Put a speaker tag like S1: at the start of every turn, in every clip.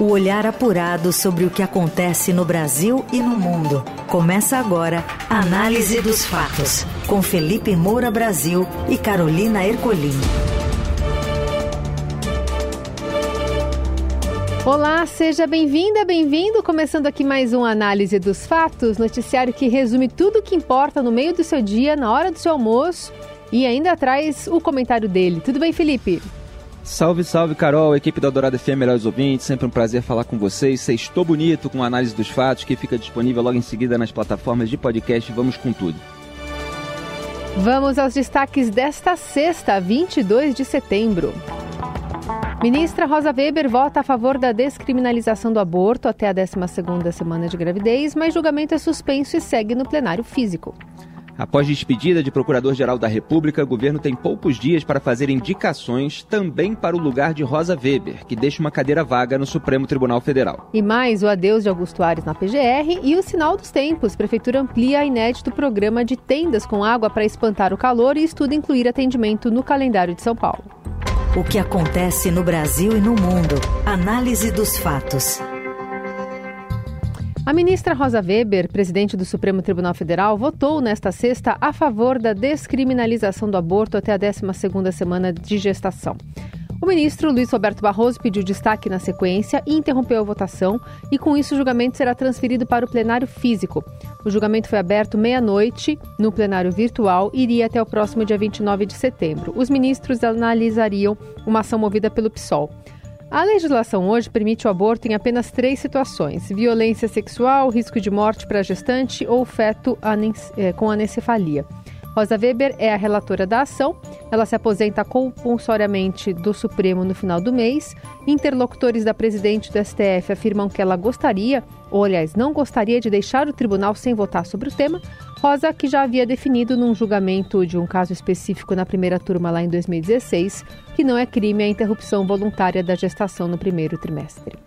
S1: O olhar apurado sobre o que acontece no Brasil e no mundo. Começa agora a Análise dos Fatos, com Felipe Moura Brasil e Carolina Ercolim.
S2: Olá, seja bem-vinda, bem-vindo. Começando aqui mais um Análise dos Fatos, noticiário que resume tudo o que importa no meio do seu dia, na hora do seu almoço e ainda traz o comentário dele. Tudo bem, Felipe?
S3: Salve, salve, Carol, equipe da Dourada FM, melhores ouvintes, sempre um prazer falar com vocês. Sextou bonito com a análise dos fatos que fica disponível logo em seguida nas plataformas de podcast. Vamos com tudo.
S2: Vamos aos destaques desta sexta, 22 de setembro. Ministra Rosa Weber vota a favor da descriminalização do aborto até a 12ª semana de gravidez, mas julgamento é suspenso e segue no plenário físico.
S3: Após despedida de Procurador-Geral da República, o governo tem poucos dias para fazer indicações também para o lugar de Rosa Weber, que deixa uma cadeira vaga no Supremo Tribunal Federal.
S2: E mais o adeus de Augusto Ares na PGR e o sinal dos tempos. Prefeitura amplia a inédito programa de tendas com água para espantar o calor e estuda incluir atendimento no calendário de São Paulo.
S1: O que acontece no Brasil e no mundo. Análise dos fatos.
S2: A ministra Rosa Weber, presidente do Supremo Tribunal Federal, votou nesta sexta a favor da descriminalização do aborto até a 12ª semana de gestação. O ministro Luiz Roberto Barroso pediu destaque na sequência e interrompeu a votação, e com isso o julgamento será transferido para o plenário físico. O julgamento foi aberto meia-noite no plenário virtual e iria até o próximo dia 29 de setembro. Os ministros analisariam uma ação movida pelo PSOL. A legislação hoje permite o aborto em apenas três situações: violência sexual, risco de morte para gestante ou feto é, com anencefalia. Rosa Weber é a relatora da ação. Ela se aposenta compulsoriamente do Supremo no final do mês. Interlocutores da presidente do STF afirmam que ela gostaria, ou aliás, não gostaria de deixar o tribunal sem votar sobre o tema. Rosa, que já havia definido num julgamento de um caso específico na primeira turma lá em 2016, que não é crime a interrupção voluntária da gestação no primeiro trimestre.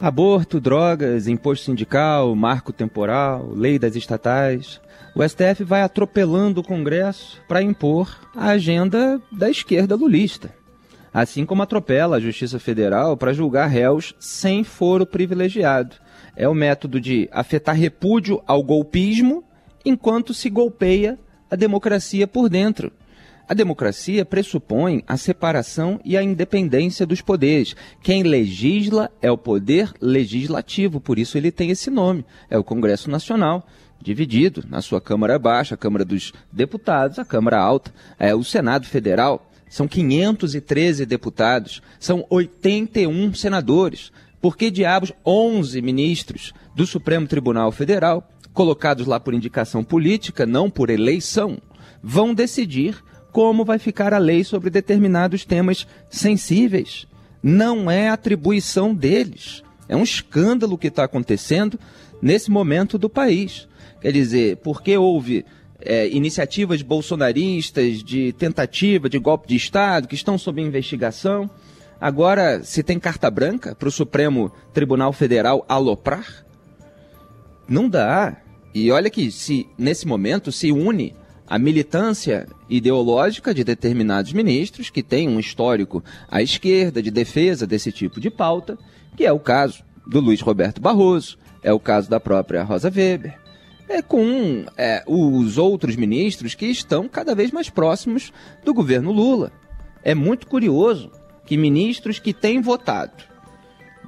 S3: Aborto, drogas, imposto sindical, marco temporal, lei das estatais. O STF vai atropelando o Congresso para impor a agenda da esquerda lulista. Assim como atropela a Justiça Federal para julgar réus sem foro privilegiado. É o método de afetar repúdio ao golpismo enquanto se golpeia a democracia por dentro. A democracia pressupõe a separação e a independência dos poderes. Quem legisla é o poder legislativo, por isso ele tem esse nome. É o Congresso Nacional, dividido na sua Câmara Baixa, a Câmara dos Deputados, a Câmara Alta, é o Senado Federal. São 513 deputados, são 81 senadores. Por que diabos 11 ministros do Supremo Tribunal Federal, colocados lá por indicação política, não por eleição, vão decidir como vai ficar a lei sobre determinados temas sensíveis. Não é atribuição deles. É um escândalo que está acontecendo nesse momento do país. Quer dizer, porque houve é, iniciativas bolsonaristas de tentativa de golpe de Estado que estão sob investigação. Agora, se tem carta branca para o Supremo Tribunal Federal aloprar? Não dá. E olha que se nesse momento se une a militância ideológica de determinados ministros que têm um histórico à esquerda de defesa desse tipo de pauta, que é o caso do Luiz Roberto Barroso, é o caso da própria Rosa Weber, é com é, os outros ministros que estão cada vez mais próximos do governo Lula. É muito curioso que ministros que têm votado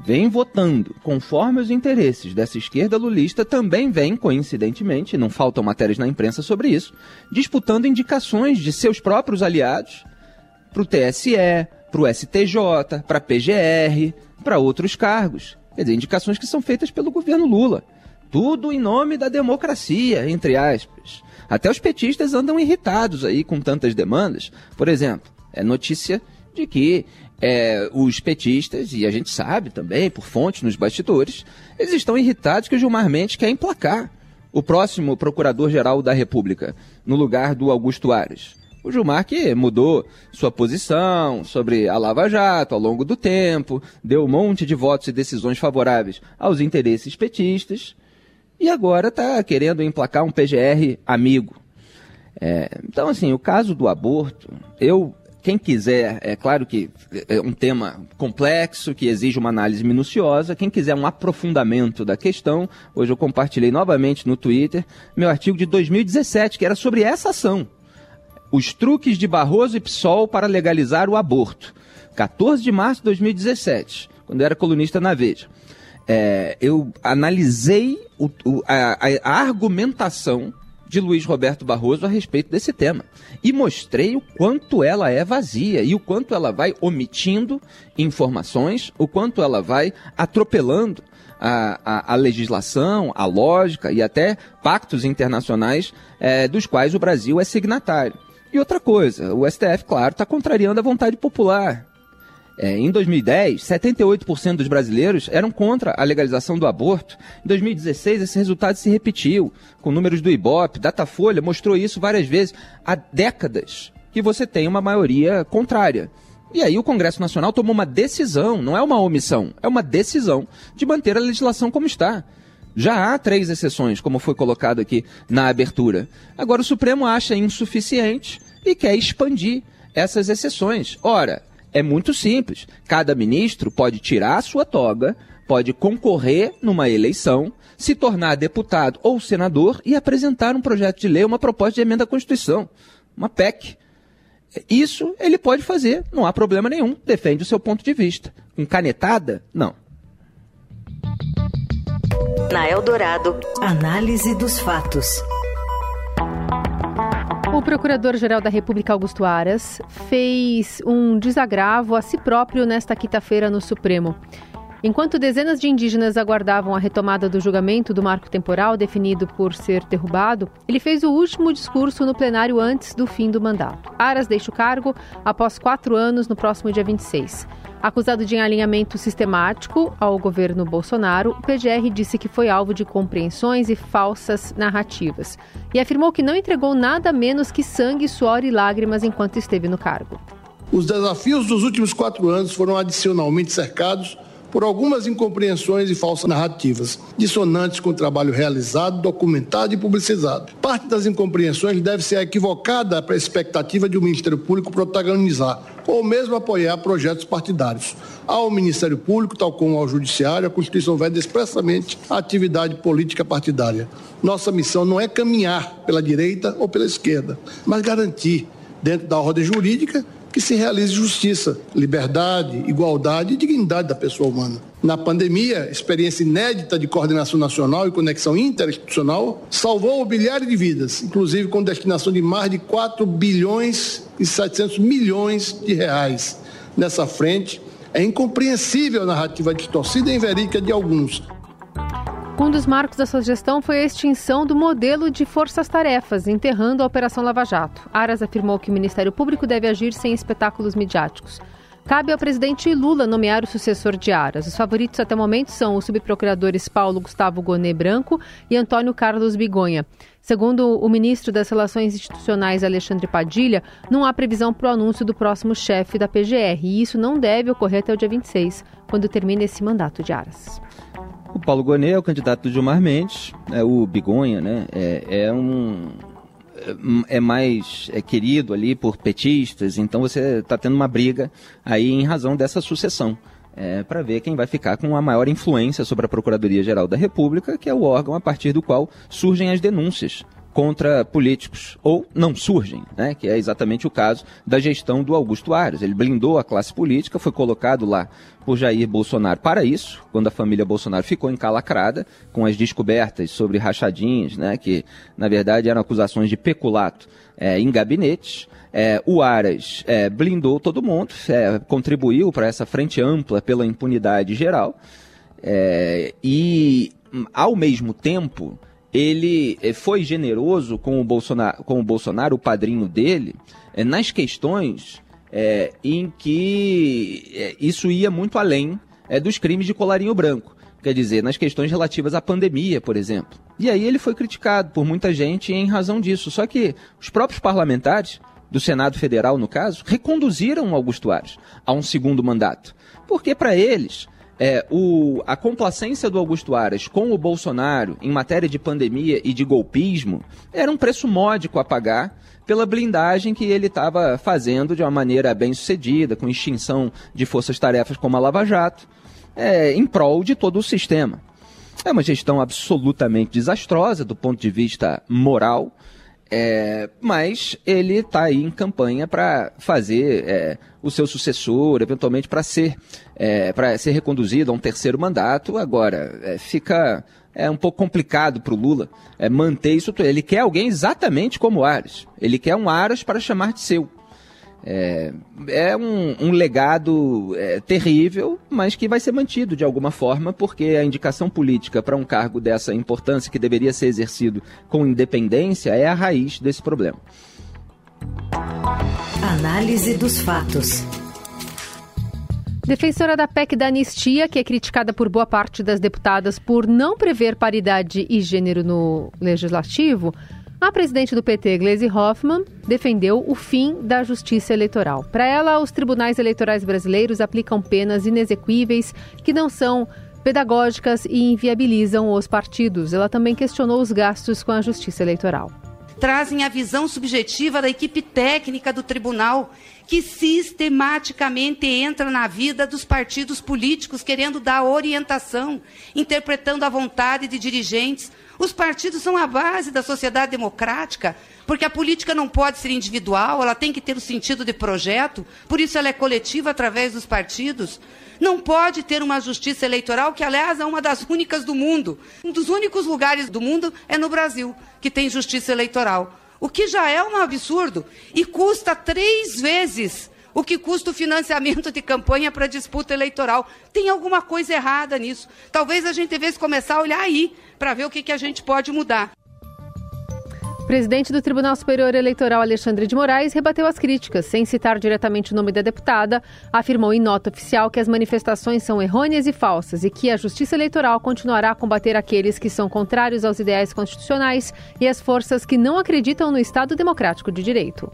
S3: vem votando conforme os interesses dessa esquerda lulista, também vem, coincidentemente, não faltam matérias na imprensa sobre isso, disputando indicações de seus próprios aliados para o TSE, para o STJ, para a PGR, para outros cargos. Quer dizer, indicações que são feitas pelo governo Lula. Tudo em nome da democracia, entre aspas. Até os petistas andam irritados aí com tantas demandas. Por exemplo, é notícia de que é, os petistas, e a gente sabe também, por fontes nos bastidores, eles estão irritados que o Gilmar Mendes quer emplacar o próximo procurador-geral da República, no lugar do Augusto Ares. O Gilmar que mudou sua posição sobre a Lava Jato ao longo do tempo, deu um monte de votos e decisões favoráveis aos interesses petistas, e agora está querendo emplacar um PGR amigo. É, então, assim, o caso do aborto, eu quem quiser, é claro que é um tema complexo, que exige uma análise minuciosa. Quem quiser um aprofundamento da questão, hoje eu compartilhei novamente no Twitter meu artigo de 2017, que era sobre essa ação. Os truques de Barroso e PSOL para legalizar o aborto. 14 de março de 2017, quando eu era colunista na Veja. É, eu analisei o, o, a, a argumentação de Luiz Roberto Barroso a respeito desse tema. E mostrei o quanto ela é vazia e o quanto ela vai omitindo informações, o quanto ela vai atropelando a, a, a legislação, a lógica e até pactos internacionais é, dos quais o Brasil é signatário. E outra coisa, o STF, claro, está contrariando a vontade popular. É, em 2010, 78% dos brasileiros eram contra a legalização do aborto. Em 2016, esse resultado se repetiu, com números do Ibope, Datafolha mostrou isso várias vezes. Há décadas que você tem uma maioria contrária. E aí o Congresso Nacional tomou uma decisão, não é uma omissão, é uma decisão de manter a legislação como está. Já há três exceções, como foi colocado aqui na abertura. Agora o Supremo acha insuficiente e quer expandir essas exceções. Ora, é muito simples. Cada ministro pode tirar a sua toga, pode concorrer numa eleição, se tornar deputado ou senador e apresentar um projeto de lei, uma proposta de emenda à Constituição, uma PEC. Isso ele pode fazer, não há problema nenhum, defende o seu ponto de vista. Com canetada, não.
S1: Na Eldorado, análise dos fatos.
S2: O Procurador-Geral da República, Augusto Aras, fez um desagravo a si próprio nesta quinta-feira no Supremo. Enquanto dezenas de indígenas aguardavam a retomada do julgamento do marco temporal definido por ser derrubado, ele fez o último discurso no plenário antes do fim do mandato. Aras deixa o cargo após quatro anos no próximo dia 26. Acusado de alinhamento sistemático ao governo Bolsonaro, o PGR disse que foi alvo de compreensões e falsas narrativas e afirmou que não entregou nada menos que sangue, suor e lágrimas enquanto esteve no cargo.
S4: Os desafios dos últimos quatro anos foram adicionalmente cercados por algumas incompreensões e falsas narrativas, dissonantes com o trabalho realizado, documentado e publicizado. Parte das incompreensões deve ser equivocada para a expectativa de o Ministério Público protagonizar ou mesmo apoiar projetos partidários. Ao Ministério Público, tal como ao Judiciário, a Constituição veda expressamente a atividade política partidária. Nossa missão não é caminhar pela direita ou pela esquerda, mas garantir, dentro da ordem jurídica, que se realize justiça, liberdade, igualdade e dignidade da pessoa humana. Na pandemia, experiência inédita de coordenação nacional e conexão interinstitucional salvou bilhares de vidas, inclusive com destinação de mais de 4 bilhões e 700 milhões de reais. Nessa frente, é incompreensível a narrativa distorcida e inverídica de alguns,
S2: um dos marcos da sua gestão foi a extinção do modelo de forças-tarefas, enterrando a Operação Lava Jato. Aras afirmou que o Ministério Público deve agir sem espetáculos midiáticos. Cabe ao presidente Lula nomear o sucessor de Aras. Os favoritos até o momento são os subprocuradores Paulo Gustavo Gonê Branco e Antônio Carlos Bigonha. Segundo o ministro das Relações Institucionais, Alexandre Padilha, não há previsão para o anúncio do próximo chefe da PGR, e isso não deve ocorrer até o dia 26, quando termina esse mandato de Aras.
S3: O Paulo Gonet é o candidato do Gilmar Mendes, é o Bigonha, né? É, é um é, é mais é querido ali por petistas, então você está tendo uma briga aí em razão dessa sucessão. É, para ver quem vai ficar com a maior influência sobre a Procuradoria-Geral da República, que é o órgão a partir do qual surgem as denúncias contra políticos, ou não surgem, né? que é exatamente o caso da gestão do Augusto Ares. Ele blindou a classe política, foi colocado lá por Jair Bolsonaro para isso, quando a família Bolsonaro ficou encalacrada com as descobertas sobre rachadinhas, né? que na verdade eram acusações de peculato é, em gabinetes. É, o Aras é, blindou todo mundo, é, contribuiu para essa frente ampla pela impunidade geral é, e, ao mesmo tempo, ele eh, foi generoso com o Bolsonaro, com o, Bolsonaro, o padrinho dele, é, nas questões é, em que é, isso ia muito além dos crimes de colarinho branco. Quer dizer, nas questões relativas à pandemia, por exemplo. E aí ele foi criticado por muita gente em razão disso. Só que os próprios parlamentares, do Senado Federal no caso, reconduziram Augusto Ares a um segundo mandato. Porque para eles é, o, a complacência do Augusto Aras com o Bolsonaro em matéria de pandemia e de golpismo era um preço módico a pagar pela blindagem que ele estava fazendo de uma maneira bem sucedida, com extinção de forças-tarefas como a Lava Jato, é, em prol de todo o sistema. É uma gestão absolutamente desastrosa do ponto de vista moral, é, mas ele está aí em campanha para fazer é, o seu sucessor, eventualmente para ser, é, para ser reconduzido a um terceiro mandato. Agora, é, fica é um pouco complicado para o Lula é, manter isso. Ele quer alguém exatamente como Aras. Ele quer um Aras para chamar de seu. É, é um, um, legado é, terrível, mas que vai ser mantido de alguma forma, porque a indicação política para um cargo dessa importância, que deveria ser exercido com independência, é a raiz desse problema.
S1: Análise dos fatos.
S2: Defensora da PEC da anistia, que é criticada por boa parte das deputadas por não prever paridade e gênero no legislativo, a presidente do PT, Gleisi Hoffmann, defendeu o fim da justiça eleitoral. Para ela, os tribunais eleitorais brasileiros aplicam penas inexequíveis que não são pedagógicas e inviabilizam os partidos. Ela também questionou os gastos com a justiça eleitoral.
S5: Trazem a visão subjetiva da equipe técnica do tribunal, que sistematicamente entra na vida dos partidos políticos, querendo dar orientação, interpretando a vontade de dirigentes. Os partidos são a base da sociedade democrática, porque a política não pode ser individual, ela tem que ter o sentido de projeto, por isso ela é coletiva através dos partidos. Não pode ter uma justiça eleitoral, que, aliás, é uma das únicas do mundo. Um dos únicos lugares do mundo é no Brasil, que tem justiça eleitoral. O que já é um absurdo e custa três vezes o que custa o financiamento de campanha para disputa eleitoral. Tem alguma coisa errada nisso. Talvez a gente devesse começar a olhar aí para ver o que, que a gente pode mudar.
S2: Presidente do Tribunal Superior Eleitoral, Alexandre de Moraes, rebateu as críticas, sem citar diretamente o nome da deputada, afirmou em nota oficial que as manifestações são errôneas e falsas e que a Justiça Eleitoral continuará a combater aqueles que são contrários aos ideais constitucionais e as forças que não acreditam no Estado Democrático de Direito.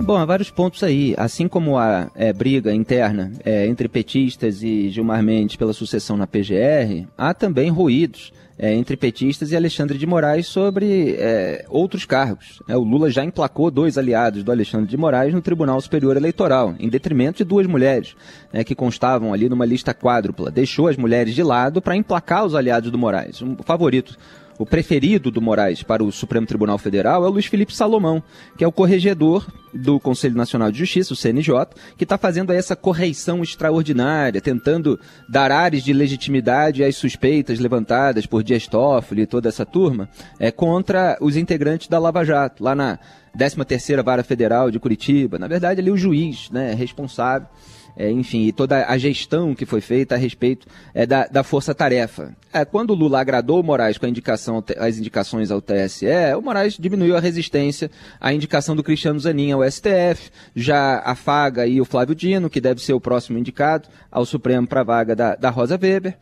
S3: Bom, há vários pontos aí. Assim como a é, briga interna é, entre petistas e Gilmar Mendes pela sucessão na PGR, há também ruídos é, entre petistas e Alexandre de Moraes sobre é, outros cargos. É, o Lula já emplacou dois aliados do Alexandre de Moraes no Tribunal Superior Eleitoral, em detrimento de duas mulheres né, que constavam ali numa lista quádrupla. Deixou as mulheres de lado para emplacar os aliados do Moraes. Um favorito o preferido do Moraes para o Supremo Tribunal Federal é o Luiz Felipe Salomão, que é o corregedor do Conselho Nacional de Justiça, o CNJ, que está fazendo essa correição extraordinária, tentando dar ares de legitimidade às suspeitas levantadas por Dias Toffoli e toda essa turma é, contra os integrantes da Lava Jato, lá na 13ª Vara Federal de Curitiba. Na verdade, ali o juiz né, responsável é, enfim, e toda a gestão que foi feita a respeito é, da, da força-tarefa. É, quando o Lula agradou o Moraes com indicação, as indicações ao TSE, o Moraes diminuiu a resistência à indicação do Cristiano Zanin ao STF, já afaga aí o Flávio Dino, que deve ser o próximo indicado ao Supremo para a vaga da, da Rosa Weber.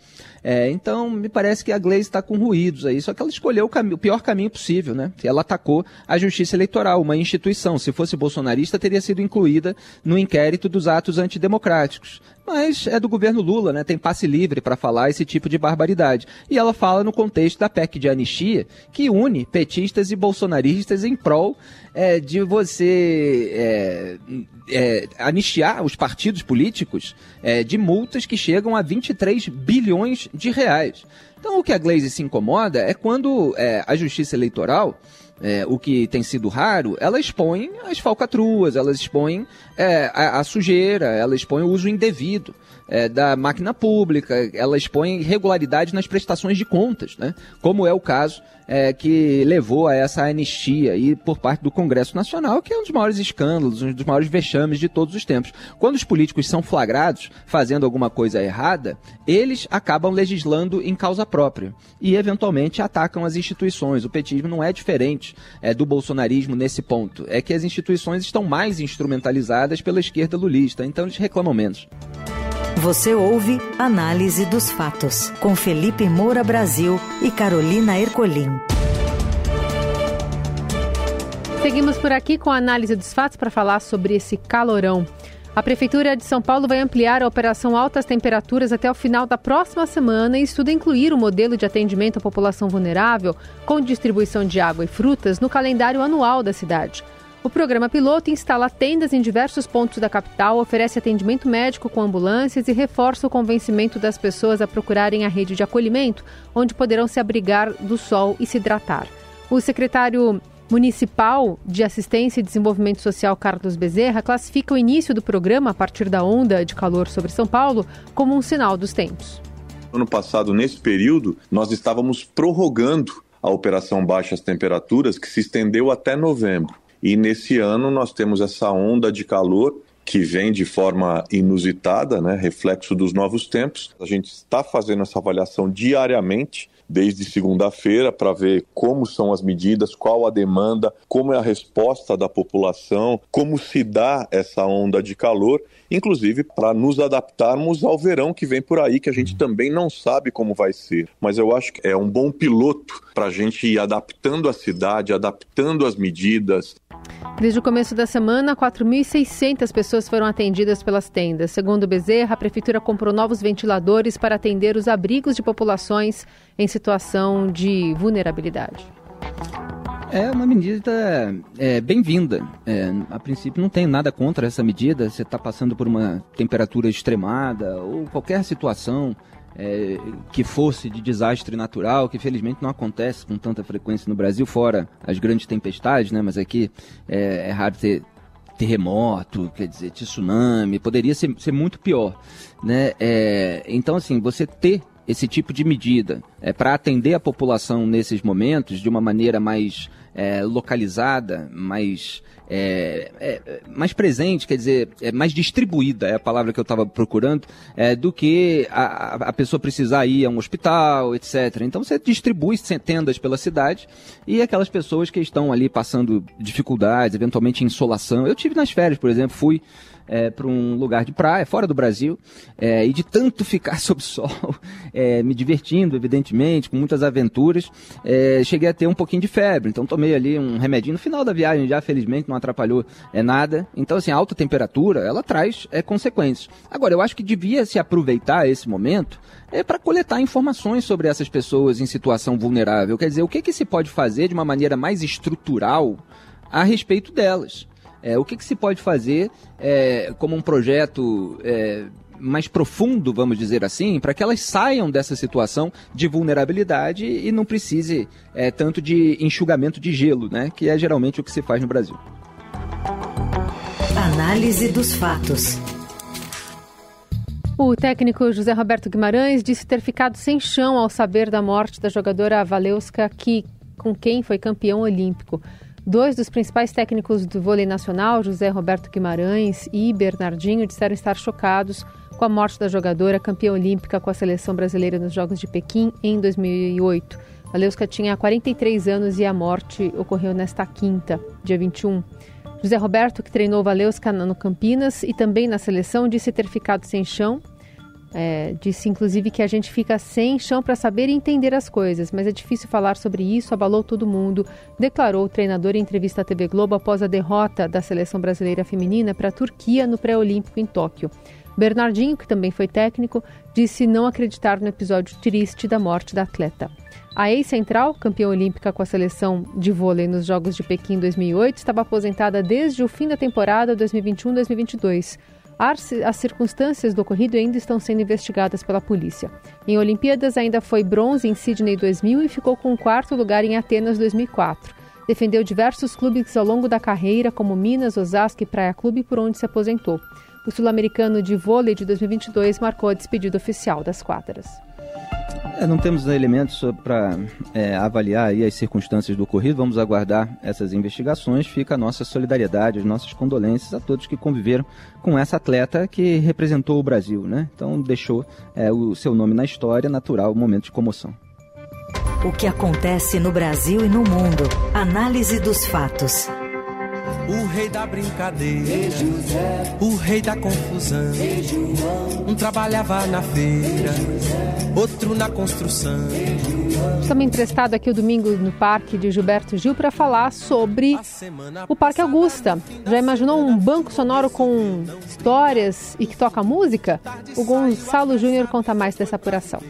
S3: É, então, me parece que a Gleisi está com ruídos aí, só que ela escolheu o, o, pior caminho possível, né? Ela atacou a justiça eleitoral, uma instituição. Se fosse bolsonarista, teria sido incluída no inquérito dos atos antidemocráticos mas é do governo Lula, né? Tem passe livre para falar esse tipo de barbaridade. E ela fala no contexto da PEC de anistia, que une petistas e bolsonaristas em prol é, de você é, é, anistiar os partidos políticos é, de multas que chegam a 23 bilhões de reais. Então, o que a Glaze se incomoda é quando é, a justiça eleitoral é, o que tem sido raro, ela expõe as falcatruas, ela expõe é, a, a, sujeira, ela expõe o uso indevido é, da máquina pública, ela expõe irregularidade nas prestações de contas, né? como é o caso é, que levou a essa anistia aí por parte do Congresso Nacional, que é um dos maiores escândalos, um dos maiores vexames de todos os tempos. Quando os políticos são flagrados fazendo alguma coisa errada, eles acabam legislando em causa própria e, eventualmente, atacam as instituições. O petismo não é diferente é, do bolsonarismo nesse ponto. É que as instituições estão mais instrumentalizadas pela esquerda lulista, então eles reclamam menos.
S1: Você ouve Análise dos Fatos, com Felipe Moura Brasil e Carolina Ercolim.
S2: Seguimos por aqui com a análise dos fatos para falar sobre esse calorão. A Prefeitura de São Paulo vai ampliar a operação Altas Temperaturas até o final da próxima semana e estuda incluir o modelo de atendimento à população vulnerável com distribuição de água e frutas no calendário anual da cidade. O programa piloto instala tendas em diversos pontos da capital, oferece atendimento médico com ambulâncias e reforça o convencimento das pessoas a procurarem a rede de acolhimento, onde poderão se abrigar do sol e se hidratar. O secretário Municipal de Assistência e Desenvolvimento Social Carlos Bezerra classifica o início do programa a partir da onda de calor sobre São Paulo como um sinal dos tempos.
S6: Ano passado, nesse período, nós estávamos prorrogando a operação Baixas Temperaturas, que se estendeu até novembro. E nesse ano nós temos essa onda de calor que vem de forma inusitada, né, reflexo dos novos tempos. A gente está fazendo essa avaliação diariamente desde segunda-feira para ver como são as medidas, qual a demanda, como é a resposta da população, como se dá essa onda de calor, inclusive para nos adaptarmos ao verão que vem por aí, que a gente também não sabe como vai ser. Mas eu acho que é um bom piloto para a gente ir adaptando a cidade, adaptando as medidas.
S2: Desde o começo da semana, 4.600 pessoas foram atendidas pelas tendas. Segundo Bezerra, a prefeitura comprou novos ventiladores para atender os abrigos de populações em situação de vulnerabilidade.
S3: É uma medida é, bem-vinda. É, a princípio, não tenho nada contra essa medida. Você está passando por uma temperatura extremada ou qualquer situação é, que fosse de desastre natural, que felizmente não acontece com tanta frequência no Brasil, fora as grandes tempestades, né? Mas aqui é, é raro ter terremoto, quer dizer, tsunami, poderia ser, ser muito pior, né? É, então, assim, você ter esse tipo de medida é, para atender a população nesses momentos de uma maneira mais é, localizada, mais, é, é, mais presente, quer dizer, é mais distribuída, é a palavra que eu estava procurando, é, do que a, a pessoa precisar ir a um hospital, etc. Então você distribui tendas pela cidade e aquelas pessoas que estão ali passando dificuldades, eventualmente insolação. Eu tive nas férias, por exemplo, fui é, para um lugar de praia, fora do Brasil, é, e de tanto ficar sob sol, é, me divertindo, evidentemente, com muitas aventuras, é, cheguei a ter um pouquinho de febre. Então tomei ali um remedinho no final da viagem, já felizmente não atrapalhou é, nada. Então, assim, a alta temperatura, ela traz é, consequências. Agora, eu acho que devia se aproveitar esse momento é para coletar informações sobre essas pessoas em situação vulnerável. Quer dizer, o que, que se pode fazer de uma maneira mais estrutural a respeito delas? É, o que, que, se pode fazer é, como um projeto é, mais profundo, vamos dizer assim, para que elas saiam dessa situação de vulnerabilidade e não precise é, tanto de enxugamento de gelo, né, que é geralmente o que se faz no Brasil.
S1: Análise dos fatos.
S2: O técnico José Roberto Guimarães disse ter ficado sem chão ao saber da morte da jogadora Valeuska, que, com quem foi campeão olímpico. Dois dos principais técnicos do vôlei nacional, José Roberto Guimarães e Bernardinho, disseram estar chocados com a morte da jogadora campeã olímpica com a seleção brasileira nos Jogos de Pequim em 2008. A tinha 43 anos e a morte ocorreu nesta quinta, dia 21. José Roberto, que treinou Valeuska no Campinas e também na seleção, disse ter ficado sem chão é, disse inclusive que a gente fica sem chão para saber e entender as coisas, mas é difícil falar sobre isso, abalou todo mundo, declarou o treinador em entrevista à TV Globo após a derrota da seleção brasileira feminina para a Turquia no pré-olímpico em Tóquio. Bernardinho, que também foi técnico, disse não acreditar no episódio triste da morte da atleta. A ex-central, campeã olímpica com a seleção de vôlei nos Jogos de Pequim 2008, estava aposentada desde o fim da temporada 2021-2022. As circunstâncias do ocorrido ainda estão sendo investigadas pela polícia. Em Olimpíadas, ainda foi bronze em Sydney 2000 e ficou com quarto lugar em Atenas 2004. Defendeu diversos clubes ao longo da carreira, como Minas, Osasco e Praia Clube, por onde se aposentou. O sul-americano de vôlei de 2022 marcou a despedida oficial das quadras.
S3: É, não temos elementos para é, avaliar as circunstâncias do ocorrido, vamos aguardar essas investigações. Fica a nossa solidariedade, as nossas condolências a todos que conviveram com essa atleta que representou o Brasil, né? Então deixou é, o seu nome na história, natural, momento de comoção.
S1: O que acontece no Brasil e no mundo. Análise dos fatos.
S7: O rei da brincadeira, o rei da confusão. Um trabalhava na feira, outro na construção.
S2: Estamos emprestado aqui o domingo no Parque de Gilberto Gil para falar sobre o Parque Augusta. Já imaginou um banco sonoro com histórias e que toca música? O Gonçalo Júnior conta mais dessa apuração.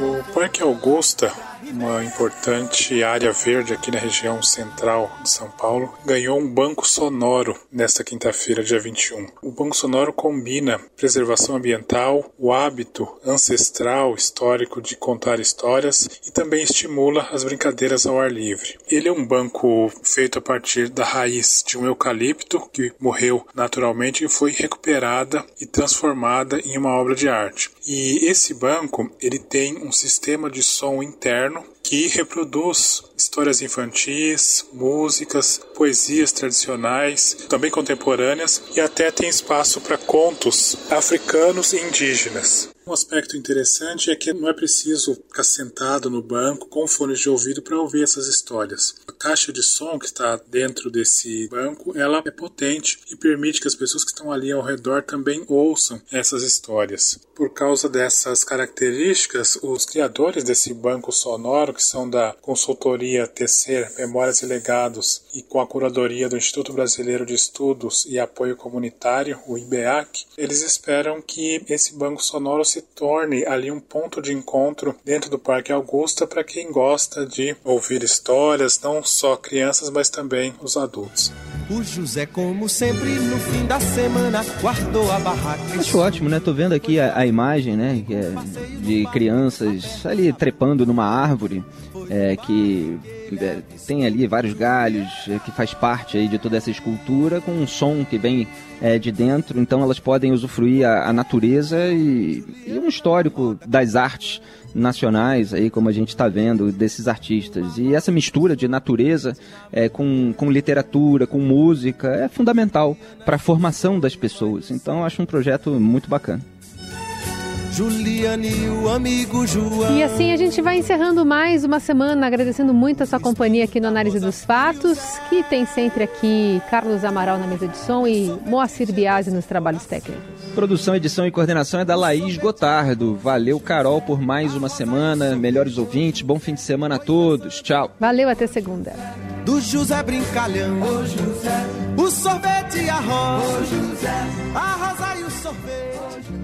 S8: O Parque Augusta uma importante área verde aqui na região central de São Paulo, ganhou um banco sonoro nesta quinta-feira, dia 21. O banco sonoro combina preservação ambiental, o hábito ancestral histórico de contar histórias e também estimula as brincadeiras ao ar livre. Ele é um banco feito a partir da raiz de um eucalipto que morreu naturalmente e foi recuperada e transformada em uma obra de arte. E esse banco, ele tem um sistema de som interno que reproduz histórias infantis, músicas, poesias tradicionais, também contemporâneas e até tem espaço para contos africanos e indígenas. Um aspecto interessante é que não é preciso ficar sentado no banco com fones de ouvido para ouvir essas histórias. A caixa de som que está dentro desse banco, ela é potente e permite que as pessoas que estão ali ao redor também ouçam essas histórias. Por causa dessas características, os criadores desse banco sonoro, que são da consultoria Tecer Memórias e Legados e com a curadoria do Instituto Brasileiro de Estudos e Apoio Comunitário, o IBEAC, eles esperam que esse banco sonoro se torne ali um ponto de encontro dentro do Parque Augusta para quem gosta de ouvir histórias, não só crianças, mas também os adultos.
S7: O José, como sempre, no fim da semana, guardou a barraca.
S3: Acho ótimo, né? Tô vendo aqui a, a imagem, né? É de crianças ali trepando numa árvore, é, que é, tem ali vários galhos, é, que faz parte aí de toda essa escultura, com um som que vem é, de dentro, então elas podem usufruir a, a natureza e, e, um histórico das artes nacionais, aí como a gente está vendo, desses artistas. E essa mistura de natureza é, com, com literatura, com música, é fundamental para a formação das pessoas. Então acho um projeto muito bacana.
S7: Juliane e o amigo João.
S2: E assim a gente vai encerrando mais uma semana, agradecendo muito a sua companhia aqui no Análise dos Fatos, que tem sempre aqui Carlos Amaral na mesa de som e Moacir Biasi nos trabalhos técnicos.
S3: Produção, edição e coordenação é da Laís Gotardo. Valeu, Carol, por mais uma semana. Melhores ouvintes, bom fim de semana a todos. Tchau.
S2: Valeu, até segunda.
S7: Do José Brincalhão, Ô José. o sorvete e a rosa, Ô José. a rosa e o sorvete.